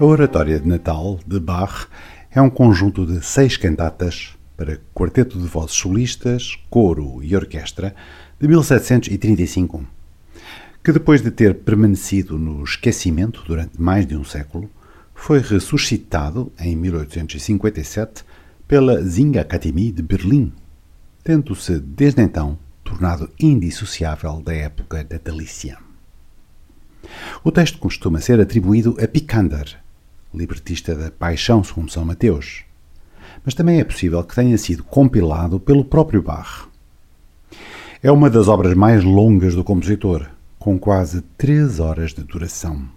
A Oratória de Natal de Bach é um conjunto de seis cantatas para quarteto de vozes solistas, coro e orquestra de 1735, que depois de ter permanecido no esquecimento durante mais de um século, foi ressuscitado em 1857 pela Singakademie de Berlim, tendo-se desde então tornado indissociável da época natalícia. O texto costuma ser atribuído a Picander, libretista da Paixão segundo São Mateus, mas também é possível que tenha sido compilado pelo próprio Bach. É uma das obras mais longas do compositor, com quase três horas de duração.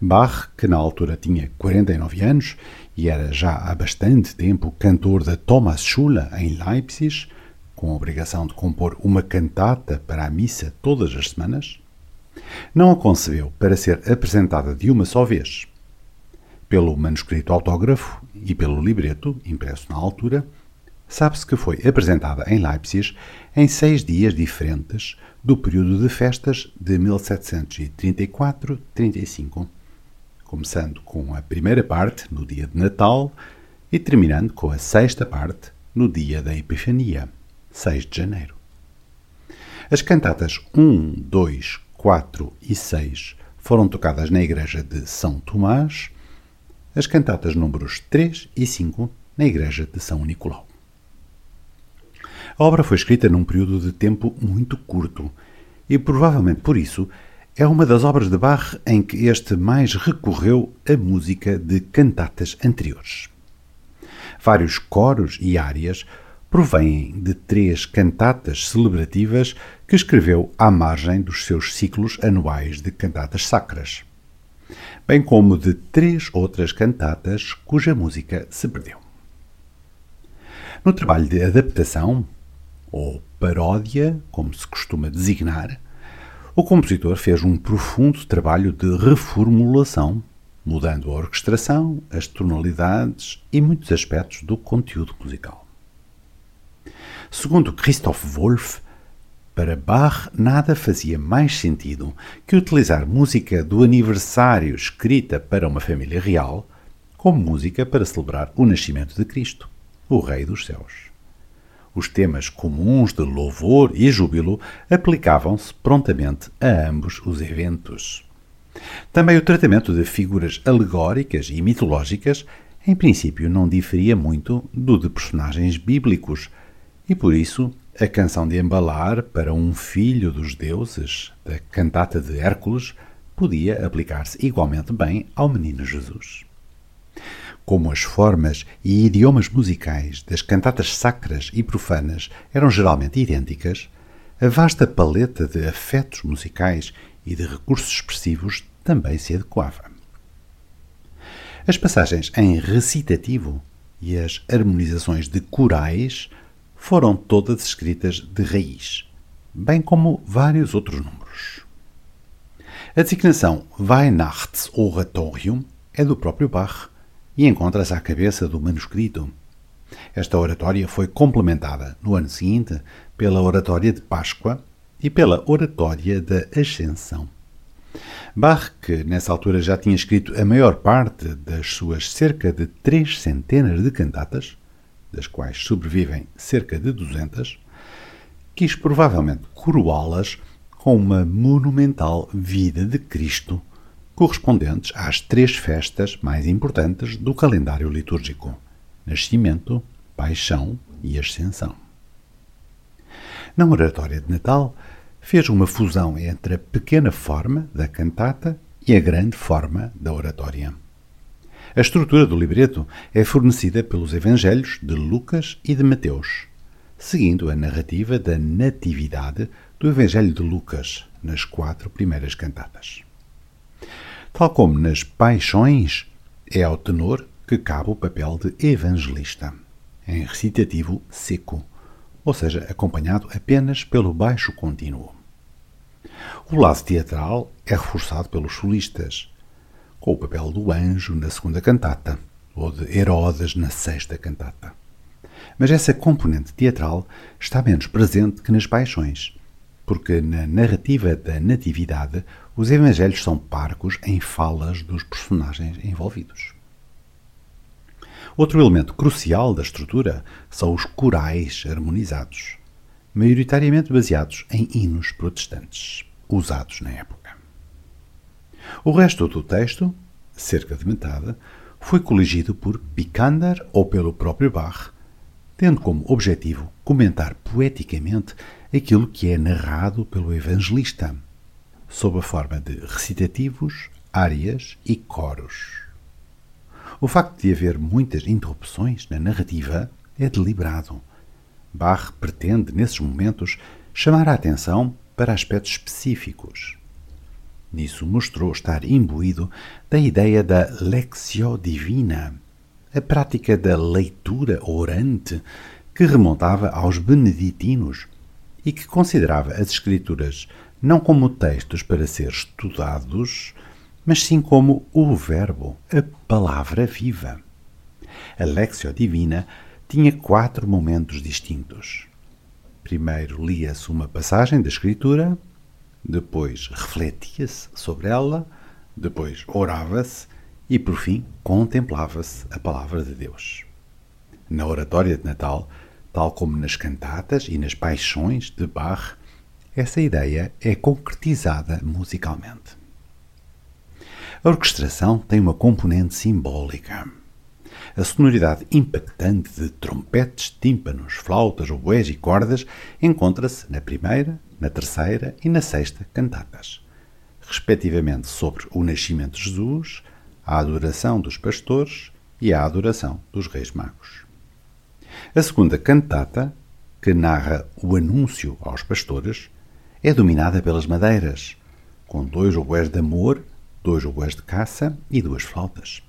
Bach, que na altura tinha 49 anos e era já há bastante tempo cantor da Thomasschule em Leipzig, com a obrigação de compor uma cantata para a missa todas as semanas, não a concebeu para ser apresentada de uma só vez. Pelo manuscrito autógrafo e pelo libreto, impresso na altura, sabe-se que foi apresentada em Leipzig em seis dias diferentes do período de festas de 1734-35, começando com a primeira parte no dia de Natal e terminando com a sexta parte no dia da Epifania, 6 de janeiro. As cantatas 1, 2, 4 e 6 foram tocadas na igreja de São Tomás, as cantatas números 3 e 5 na igreja de São Nicolau. A obra foi escrita num período de tempo muito curto e provavelmente por isso é uma das obras de Bach em que este mais recorreu à música de cantatas anteriores. Vários coros e áreas provêm de três cantatas celebrativas que escreveu à margem dos seus ciclos anuais de cantatas sacras, bem como de três outras cantatas cuja música se perdeu. No trabalho de adaptação, ou paródia, como se costuma designar, o compositor fez um profundo trabalho de reformulação, mudando a orquestração, as tonalidades e muitos aspectos do conteúdo musical. Segundo Christoph Wolff, para Bach nada fazia mais sentido que utilizar música do aniversário escrita para uma família real como música para celebrar o nascimento de Cristo, o Rei dos Céus. Os temas comuns de louvor e júbilo aplicavam-se prontamente a ambos os eventos. Também o tratamento de figuras alegóricas e mitológicas, em princípio, não diferia muito do de personagens bíblicos, e por isso a canção de embalar para um filho dos deuses, da cantata de Hércules, podia aplicar-se igualmente bem ao menino Jesus. Como as formas e idiomas musicais das cantatas sacras e profanas eram geralmente idênticas, a vasta paleta de afetos musicais e de recursos expressivos também se adequava. As passagens em recitativo e as harmonizações de corais foram todas escritas de raiz, bem como vários outros números. A designação Weihnachtsoratorium é do próprio Bach e encontra-se à cabeça do manuscrito. Esta oratória foi complementada no ano seguinte pela Oratória de Páscoa e pela Oratória da Ascensão. Bach, que nessa altura já tinha escrito a maior parte das suas cerca de três centenas de cantatas, das quais sobrevivem cerca de 200, quis provavelmente coroá-las com uma monumental vida de Cristo, correspondentes às três festas mais importantes do calendário litúrgico: Nascimento, Paixão e Ascensão. Na oratória de Natal, fez uma fusão entre a pequena forma da cantata e a grande forma da oratória. A estrutura do libreto é fornecida pelos Evangelhos de Lucas e de Mateus, seguindo a narrativa da Natividade do Evangelho de Lucas nas quatro primeiras cantatas. Tal como nas Paixões, é ao tenor que cabe o papel de evangelista, em recitativo seco, ou seja, acompanhado apenas pelo baixo contínuo. O lado teatral é reforçado pelos solistas, com o papel do anjo na segunda cantata, ou de Herodes na sexta cantata. Mas essa componente teatral está menos presente que nas paixões, porque na narrativa da Natividade os evangelhos são parcos em falas dos personagens envolvidos. Outro elemento crucial da estrutura são os corais harmonizados, maioritariamente baseados em hinos protestantes, usados na época. O resto do texto, cerca de metade, foi coligido por Picander ou pelo próprio Bach, tendo como objetivo comentar poeticamente aquilo que é narrado pelo evangelista, sob a forma de recitativos, áreas e coros. O facto de haver muitas interrupções na narrativa é deliberado. Bach pretende, nesses momentos, chamar a atenção para aspectos específicos. Nisso mostrou estar imbuído da ideia da Lectio Divina, a prática da leitura orante que remontava aos beneditinos e que considerava as Escrituras não como textos para ser estudados, mas sim como o Verbo, a palavra viva. A Lexio Divina tinha quatro momentos distintos. Primeiro lia-se uma passagem da Escritura, depois refletia-se sobre ela, depois orava-se e, por fim, contemplava-se a palavra de Deus. Na oratória de Natal, tal como nas cantatas e nas paixões de Bach, essa ideia é concretizada musicalmente. A orquestração tem uma componente simbólica. A sonoridade impactante de trompetes, tímpanos, flautas, oboés e cordas encontra-se na primeira, na terceira e na sexta cantatas, respectivamente sobre o nascimento de Jesus, a adoração dos pastores e a adoração dos reis magos. A segunda cantata, que narra o anúncio aos pastores, é dominada pelas madeiras, com dois oboés de amor dois oboés de caça e duas flautas.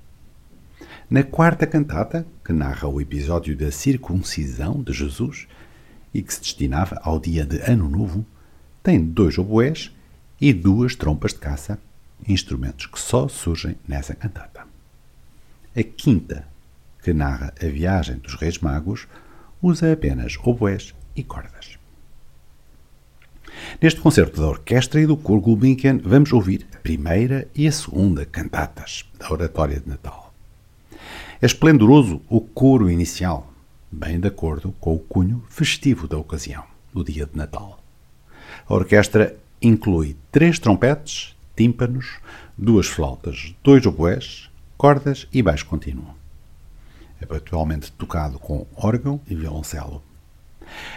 Na quarta cantata, que narra o episódio da circuncisão de Jesus e que se destinava ao dia de Ano Novo, tem dois oboés e duas trompas de caça, instrumentos que só surgem nessa cantata. A quinta, que narra a viagem dos Reis Magos, usa apenas oboés e cordas. Neste concerto da orquestra e do coro Gulbenkian vamos ouvir a primeira e a segunda cantatas da Oratória de Natal. É esplendoroso o coro inicial, bem de acordo com o cunho festivo da ocasião, do dia de Natal. A orquestra inclui três trompetes, tímpanos, duas flautas, dois oboés, cordas e baixo contínuo. É habitualmente tocado com órgão e violoncelo.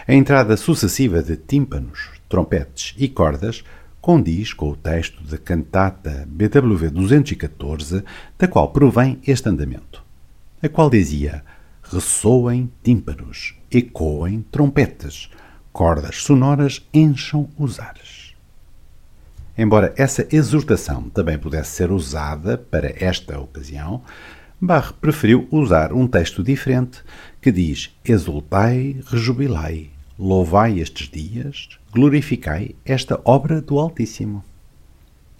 A entrada sucessiva de tímpanos, trompetes e cordas condiz com o texto da cantata BWV 214, da qual provém este andamento, a qual dizia: ressoem tímpanos, ecoem trompetes, cordas sonoras encham os ares. Embora essa exortação também pudesse ser usada para esta ocasião, Bach preferiu usar um texto diferente que diz: Exultai, rejubilai, louvai estes dias, glorificai esta obra do Altíssimo.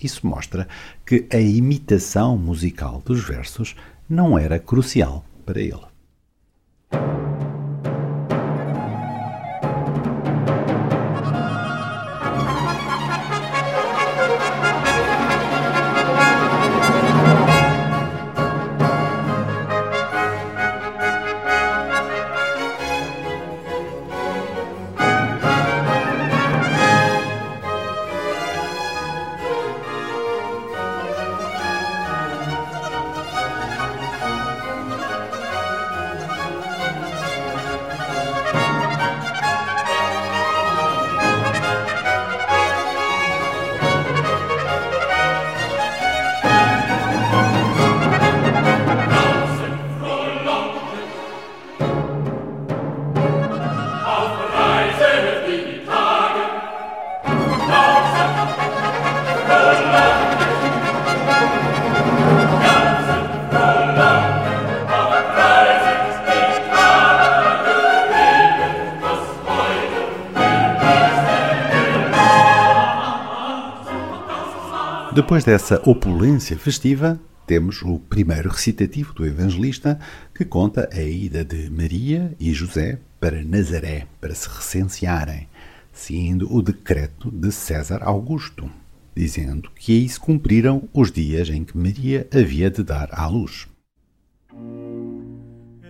Isso mostra que a imitação musical dos versos não era crucial para ele. Depois dessa opulência festiva, temos o primeiro recitativo do evangelista que conta a ida de Maria e José para Nazaré para se recensearem, seguindo o decreto de César Augusto. dizendo que aí se cumpriram os dias em que Maria havia de dar à luz.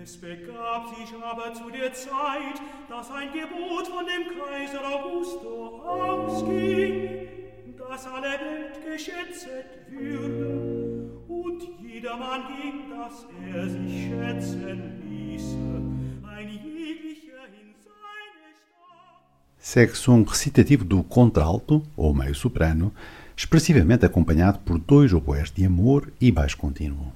Es dass alle Welt geschätzet würde, und jedermann ging, dass er sich schätzen ließe, ein jeglicher in seine. Segue-se um recitativo do contralto, ou meio soprano, expressivamente acompanhado por dois oboés de amor e baixo contínuo.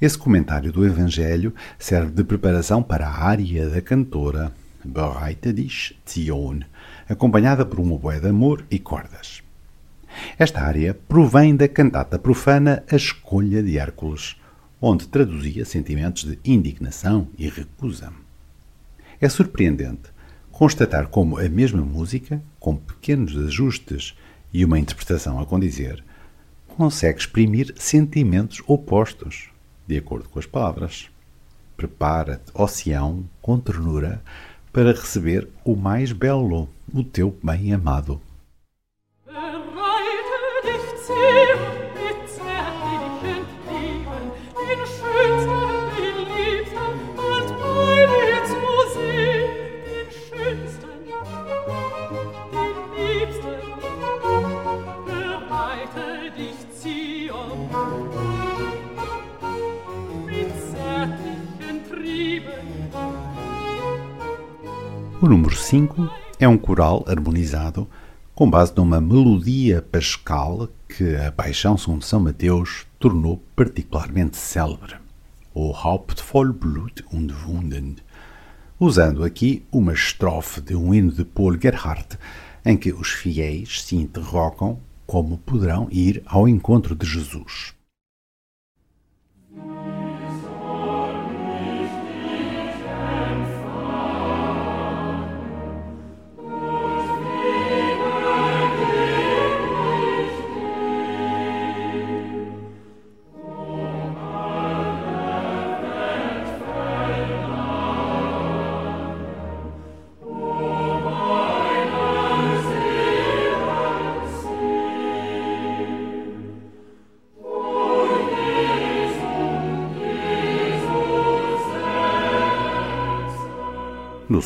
Esse comentário do Evangelho serve de preparação para a área da cantora Bereite dich Zion, acompanhada por um oboé de amor e cordas. Esta área provém da cantata profana A Escolha de Hércules, onde traduzia sentimentos de indignação e recusa. É surpreendente constatar como a mesma música, com pequenos ajustes e uma interpretação a condizer, consegue exprimir sentimentos opostos de acordo com as palavras. Prepara-te, oceão, com ternura, para receber o mais belo, o teu bem-amado. O número 5 é um coral harmonizado com base numa melodia pascal que a Paixão de São Mateus tornou particularmente célebre, o Haupt voll Blut und Wunden, usando aqui uma estrofe de um hino de Paul Gerhardt em que os fiéis se interrogam como poderão ir ao encontro de Jesus.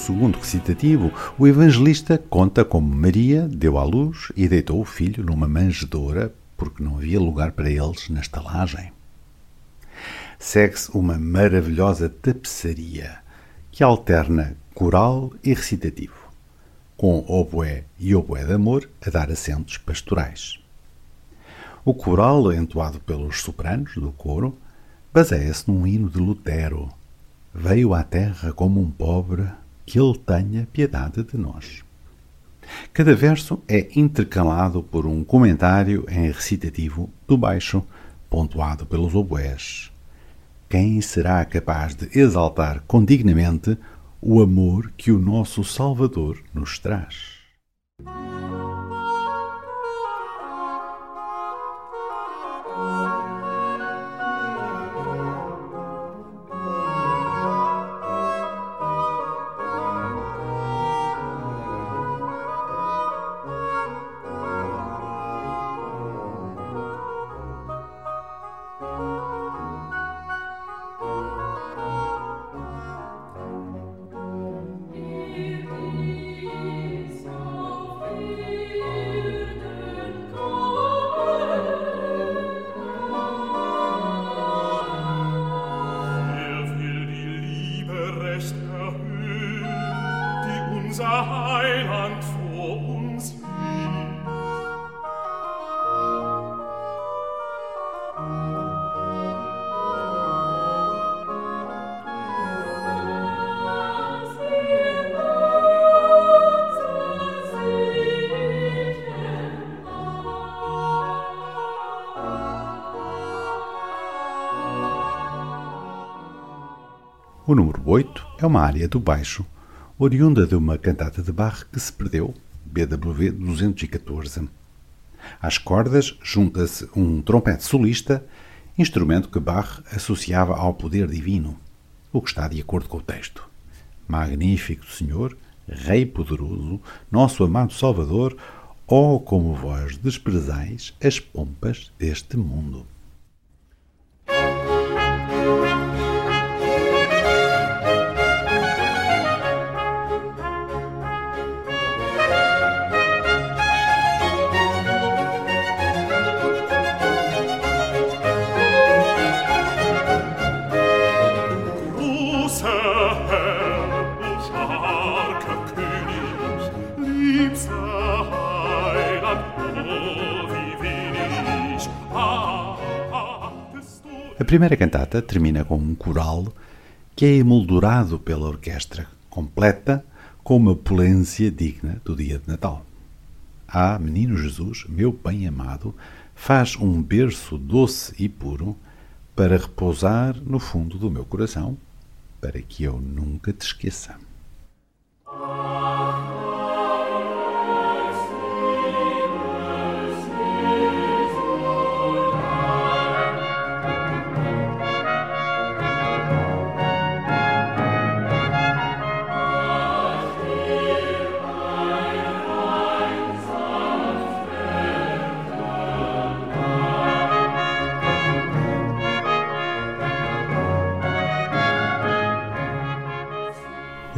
Segundo recitativo, o evangelista conta como Maria deu à luz e deitou o filho numa manjedoura porque não havia lugar para eles na estalagem. Segue-se uma maravilhosa tapeçaria que alterna coral e recitativo, com oboé e oboé de amor a dar acentos pastorais. O coral, entoado pelos sopranos do coro, baseia-se num hino de Lutero. Veio à terra como um pobre que Ele tenha piedade de nós. Cada verso é intercalado por um comentário em recitativo do baixo, pontuado pelos oboés. Quem será capaz de exaltar condignamente o amor que o nosso Salvador nos traz? 8 é uma área do baixo, oriunda de uma cantata de Bach que se perdeu, BWV 214. Às cordas junta-se um trompete solista, instrumento que Bach associava ao poder divino, o que está de acordo com o texto. Magnífico Senhor, Rei poderoso, nosso amado Salvador, Oh, como vós desprezais as pompas deste mundo! A primeira cantata termina com um coral que é emoldurado pela orquestra, completa com uma opulência digna do dia de Natal. Ah, menino Jesus, meu bem amado, faz um berço doce e puro para repousar no fundo do meu coração, para que eu nunca te esqueça.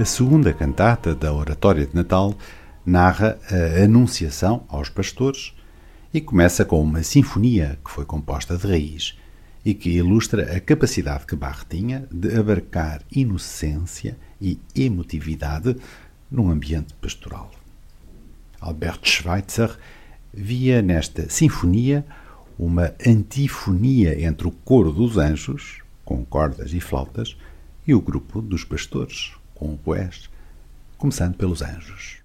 A segunda cantata da Oratória de Natal narra a Anunciação aos pastores e começa com uma sinfonia que foi composta de raiz e que ilustra a capacidade que Bach tinha de abarcar inocência e emotividade num ambiente pastoral. Albert Schweitzer via nesta sinfonia uma antifonia entre o coro dos anjos, com cordas e flautas, e o grupo dos pastores, com oboés, começando pelos anjos.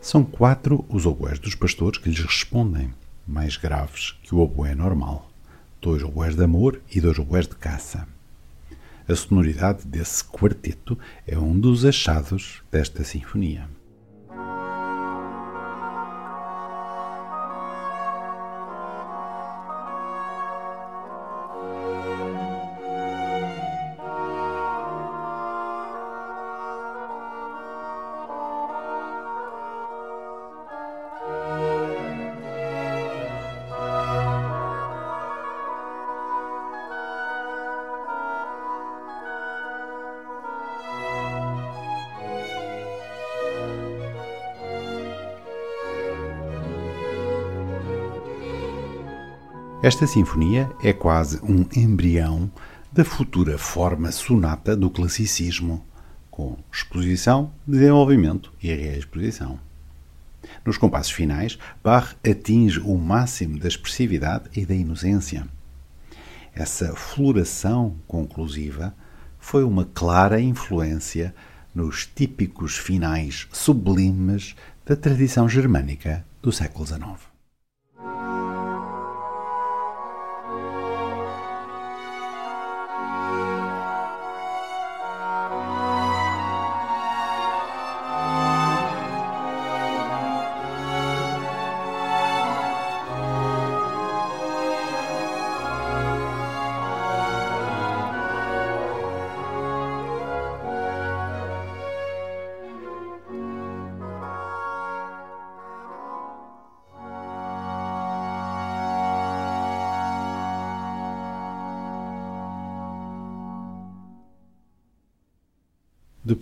São quatro os oboés dos pastores que lhes respondem, mais graves que o oboé normal dois oboés de amor e dois oboés de caça. A sonoridade desse quarteto é um dos achados desta sinfonia. Esta sinfonia é quase um embrião da futura forma sonata do classicismo, com exposição, desenvolvimento e reexposição. Nos compassos finais, Bach atinge o máximo da expressividade e da inocência. Essa floração conclusiva foi uma clara influência nos típicos finais sublimes da tradição germânica do século XIX.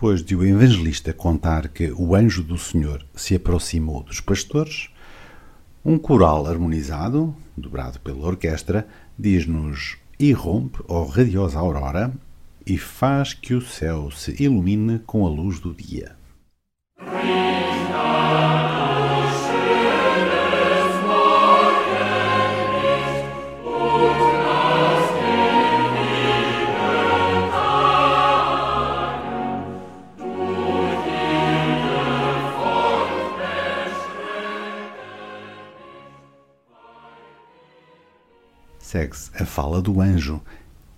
Depois de o evangelista contar que o anjo do Senhor se aproximou dos pastores, um coral harmonizado, dobrado pela orquestra, diz-nos: Irrompe, ó radiosa aurora, e faz que o céu se ilumine com a luz do dia. Segue-se a fala do anjo,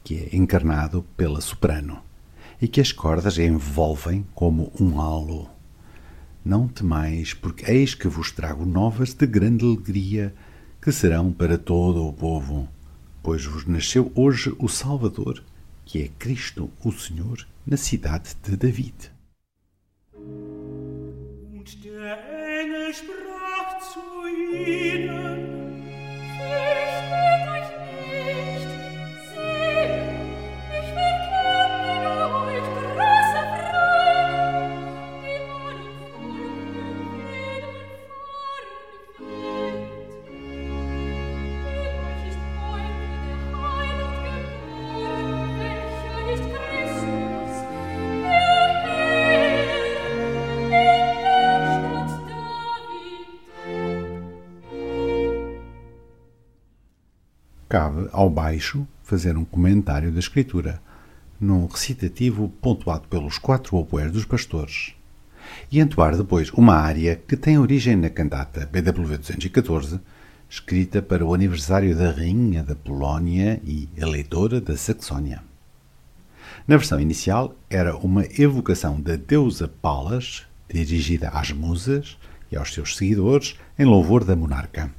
que é encarnado pela soprano, e que as cordas envolvem como um halo. Não temais, porque eis que vos trago novas de grande alegria, que serão para todo o povo, pois vos nasceu hoje o Salvador, que é Cristo, o Senhor, na cidade de David. Und der Engel sprach zu ihnen, ao baixo fazer um comentário da escritura, num recitativo pontuado pelos quatro oboés dos pastores, e entoar depois uma área que tem origem na cantata BW 214, escrita para o aniversário da Rainha da Polónia e eleitora da Saxónia. Na versão inicial, era uma evocação da deusa Palas, dirigida às musas e aos seus seguidores, em louvor da monarca.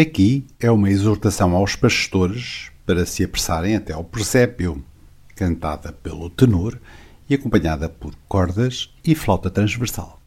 Aqui é uma exortação aos pastores para se apressarem até ao presépio, cantada pelo tenor e acompanhada por cordas e flauta transversal.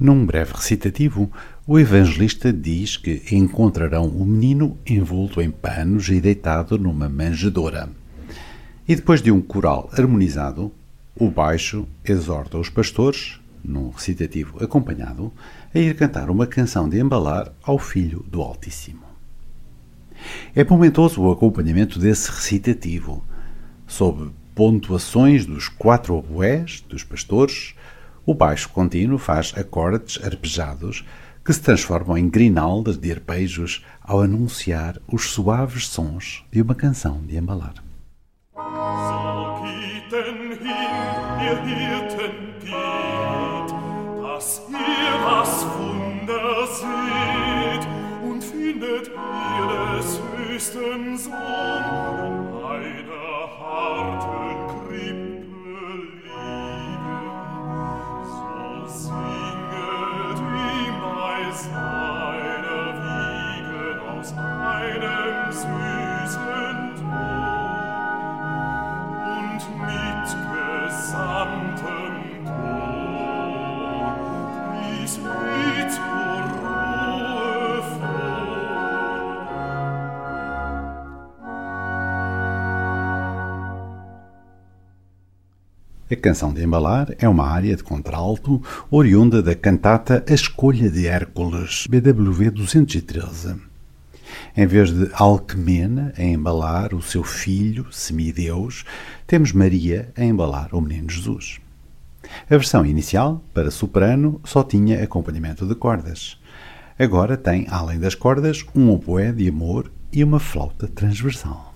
Num breve recitativo, o evangelista diz que encontrarão o menino envolto em panos e deitado numa manjedoura. E depois de um coral harmonizado, o baixo exorta os pastores, num recitativo acompanhado, a ir cantar uma canção de embalar ao Filho do Altíssimo. É momentoso o acompanhamento desse recitativo, sob pontuações dos quatro oboés dos pastores, o baixo contínuo faz acordes arpejados que se transformam em grinaldas de arpejos ao anunciar os suaves sons de uma canção de embalar. Canção de embalar é uma área de contralto oriunda da cantata A Escolha de Hércules, BWV 213. Em vez de Alcmena a embalar o seu filho, semideus, temos Maria a embalar o menino Jesus. A versão inicial, para soprano, só tinha acompanhamento de cordas. Agora tem, além das cordas, um oboé de amor e uma flauta transversal.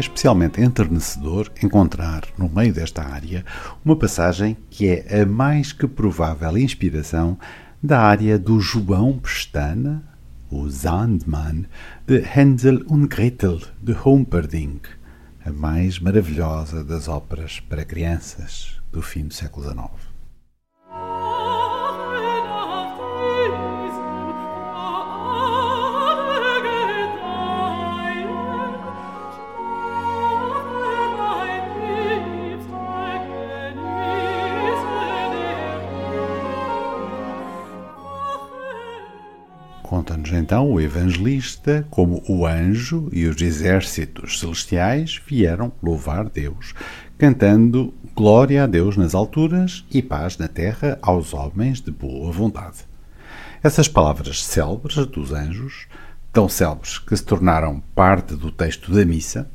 É especialmente enternecedor encontrar, no meio desta área, uma passagem que é a mais que provável inspiração da área do João Pestana, o Sandmann, de Hänsel und Gretel, de Humperdinck, a mais maravilhosa das óperas para crianças do fim do século XIX. Então o evangelista como o anjo e os exércitos celestiais vieram louvar Deus, cantando Glória a Deus nas alturas e paz na terra aos homens de boa vontade. Essas palavras célebres dos anjos, tão célebres que se tornaram parte do texto da missa,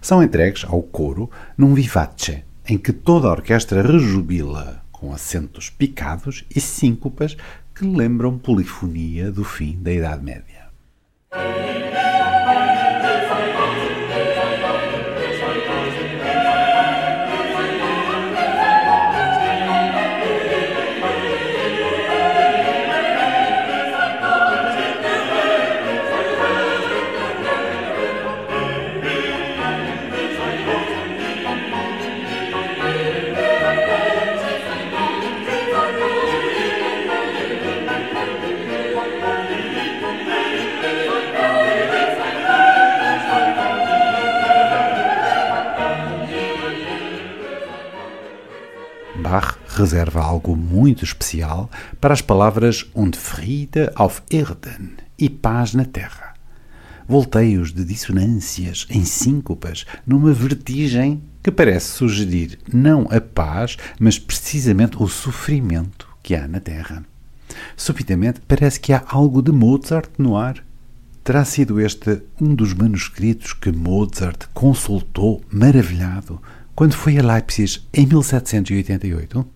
são entregues ao coro num vivace, em que toda a orquestra rejubila com acentos picados e síncopas que lembram polifonia do fim da Idade Média. Reserva algo muito especial para as palavras und Friede auf Erden e paz na terra. Volteios de dissonâncias em síncopas, numa vertigem que parece sugerir não a paz, mas precisamente o sofrimento que há na terra. Subitamente parece que há algo de Mozart no ar. Terá sido este um dos manuscritos que Mozart consultou maravilhado quando foi a Leipzig em 1788?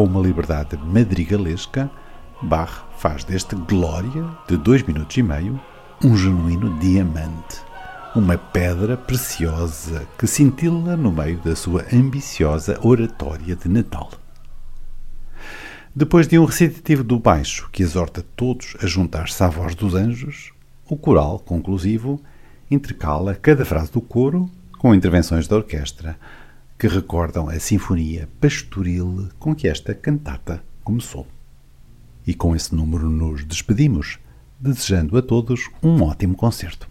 Com uma liberdade madrigalesca, Bach faz deste Glória, de dois minutos e meio, um genuíno diamante, uma pedra preciosa que cintila no meio da sua ambiciosa oratória de Natal. Depois de um recitativo do baixo que exorta todos a juntar-se à voz dos anjos, o coral conclusivo intercala cada frase do coro com intervenções da orquestra, que recordam a sinfonia pastoril com que esta cantata começou. E com esse número nos despedimos, desejando a todos um ótimo concerto.